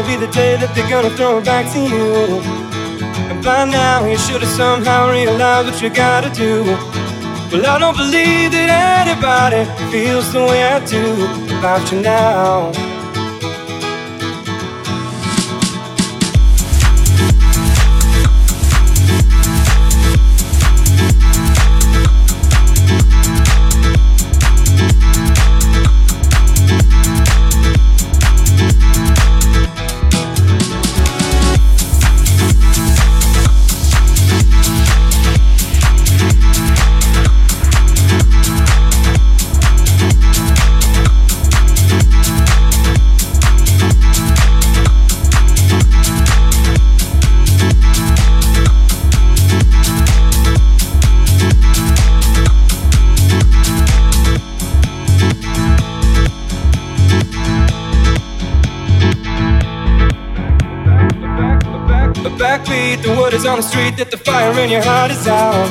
Gonna be the day that they're gonna throw it back to you. And by now, you should have somehow realized what you gotta do. Well, I don't believe that anybody feels the way I do about you now. That the fire in your heart is out.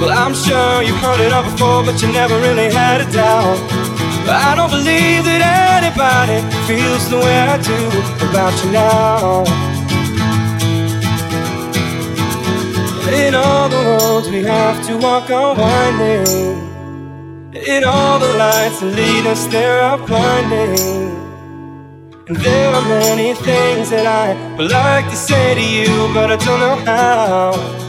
Well, I'm sure you've heard it all before, but you never really had a doubt. But I don't believe that anybody feels the way I do about you now. In all the roads we have to walk are winding. In all the lights that lead us, there are blinding. And there are many things that I would like to say to you, but I don't know how.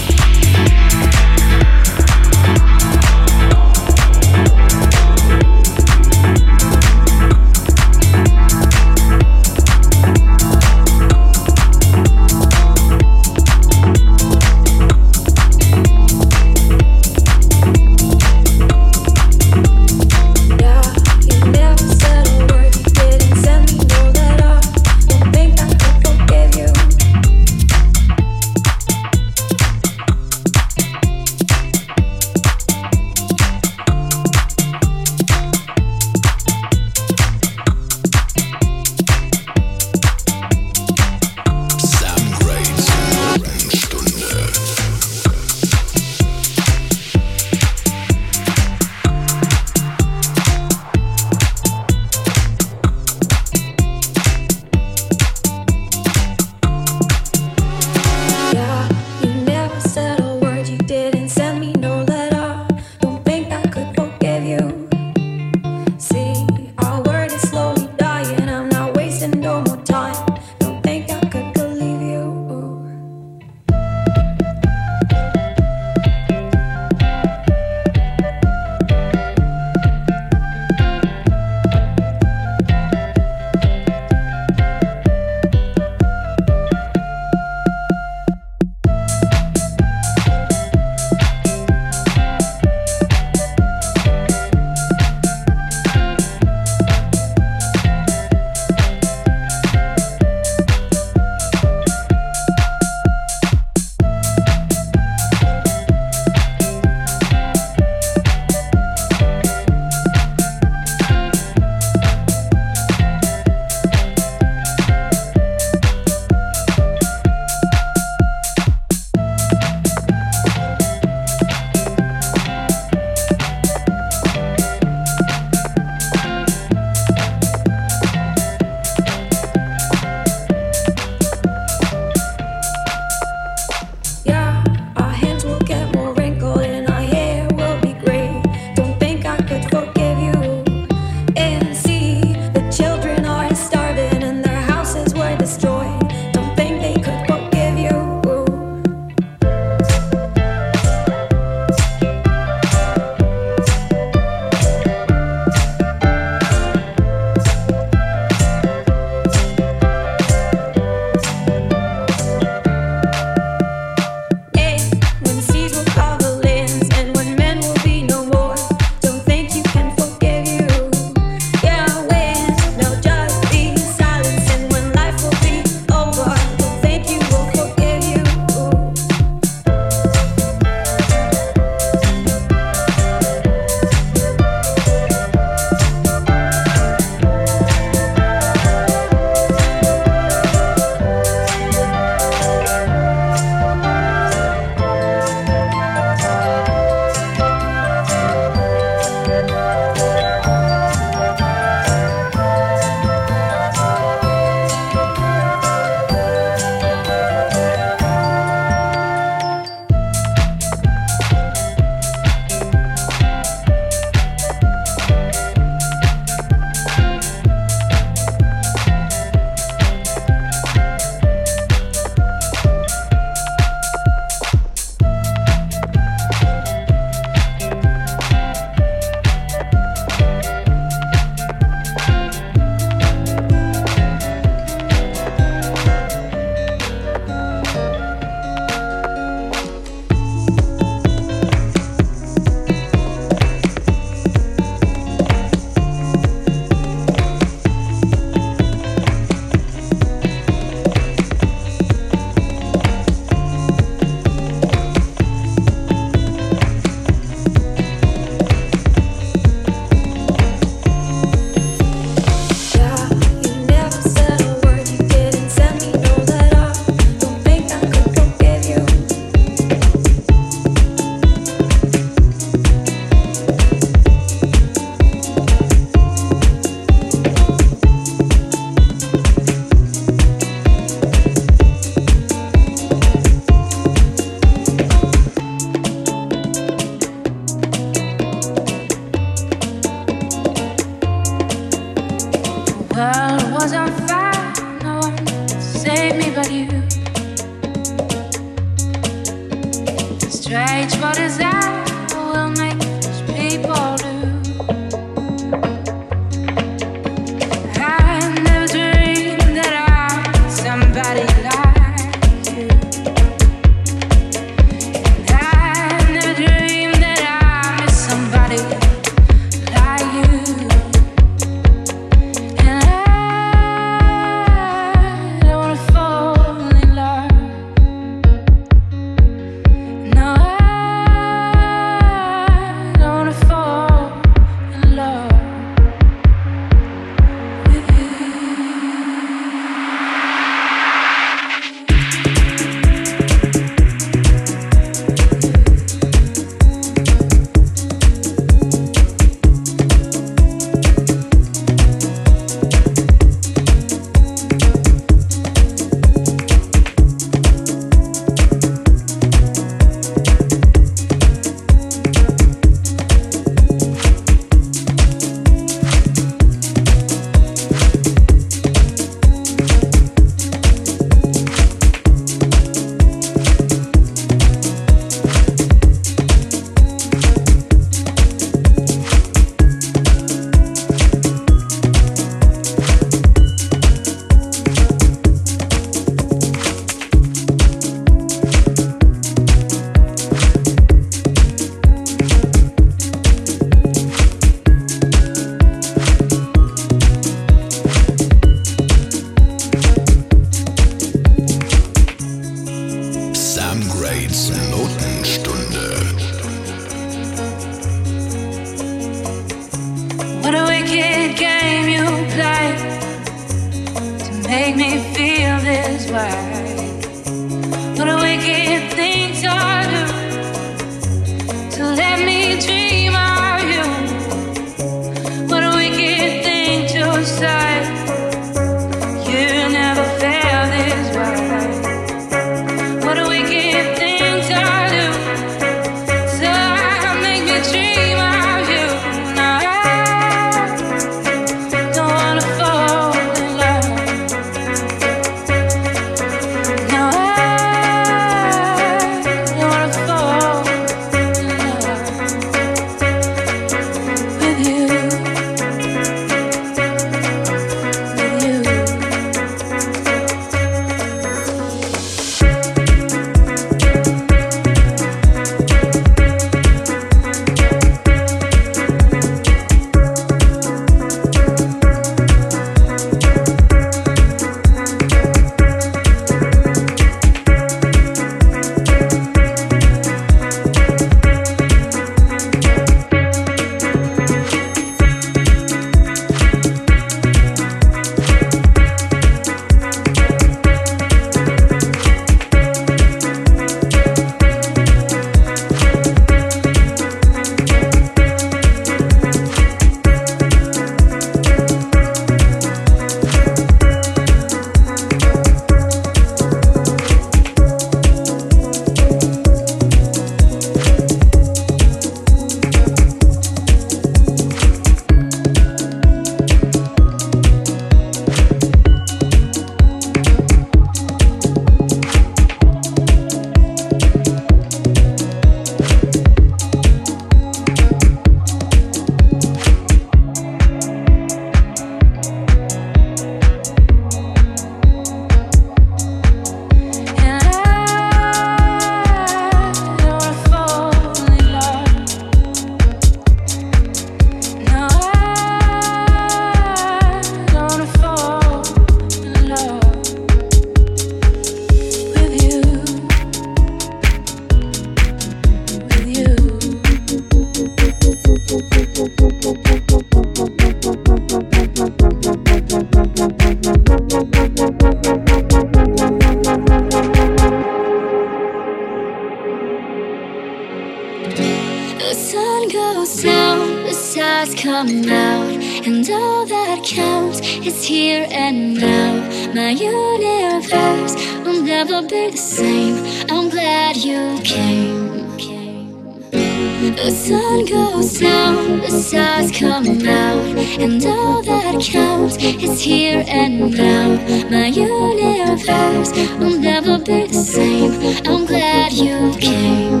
is here and now. My universe will never be the same. I'm glad you came.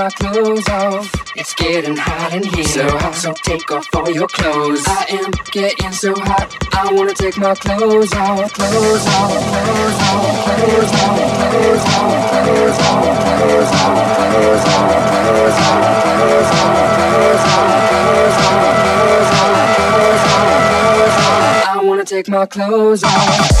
my clothes off. It's getting hot in here. So hot, so take off all your clothes. I am getting so hot. I wanna take my clothes off. Clothes off, clothes off, clothes off, clothes off, clothes off, clothes off, clothes off, clothes off, clothes off, clothes off, off, off, off, off. I wanna take my clothes off.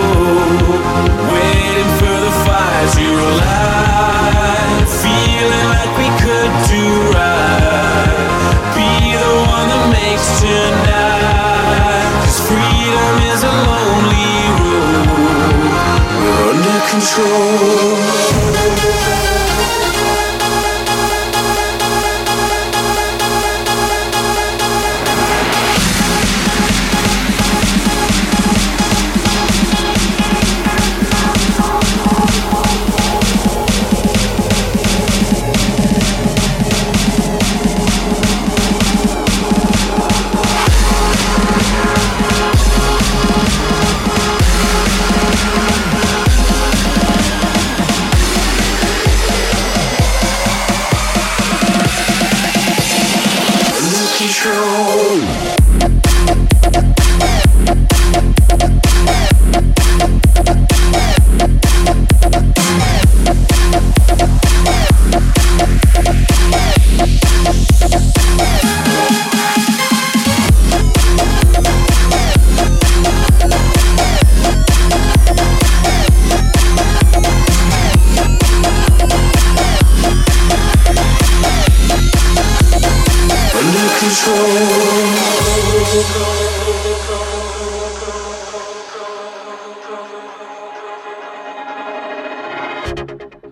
control.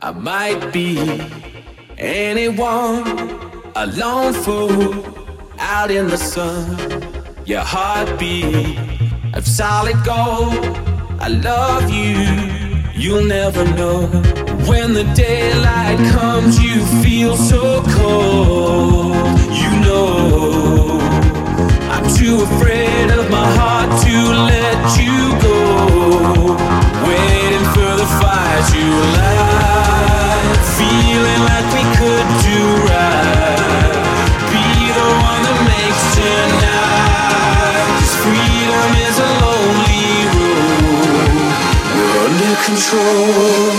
I might be anyone, a lone fool out in the sun. Your heartbeat of solid gold. I love you, you'll never know. When the daylight comes, you feel so cold. You know, I'm too afraid of my heart to let you go. Waiting for the fire to light, feeling like we could do right. Be the one that makes tonight. Cause freedom control.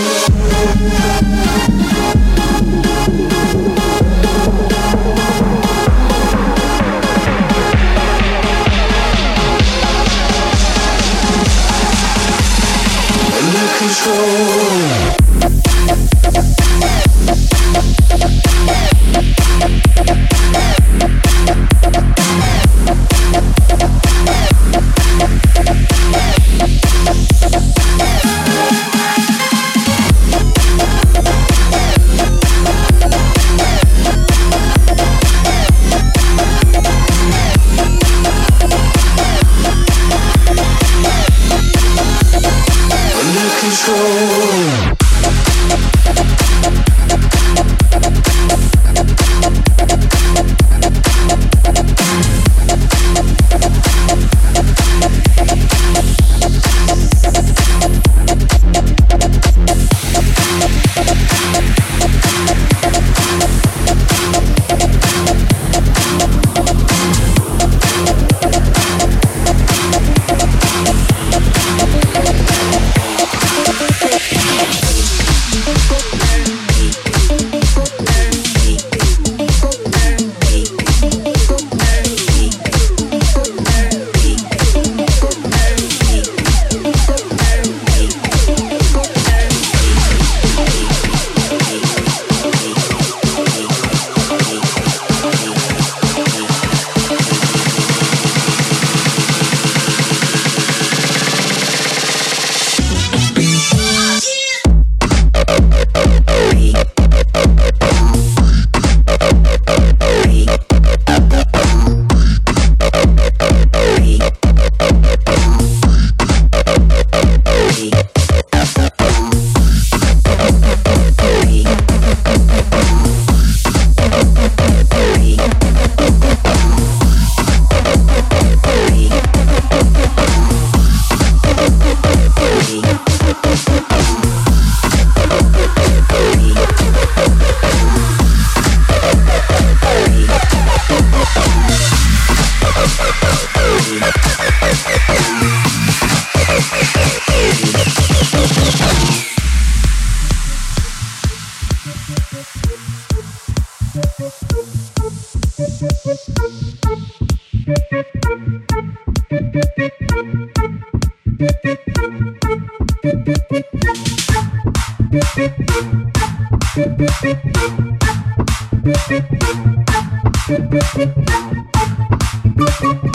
Música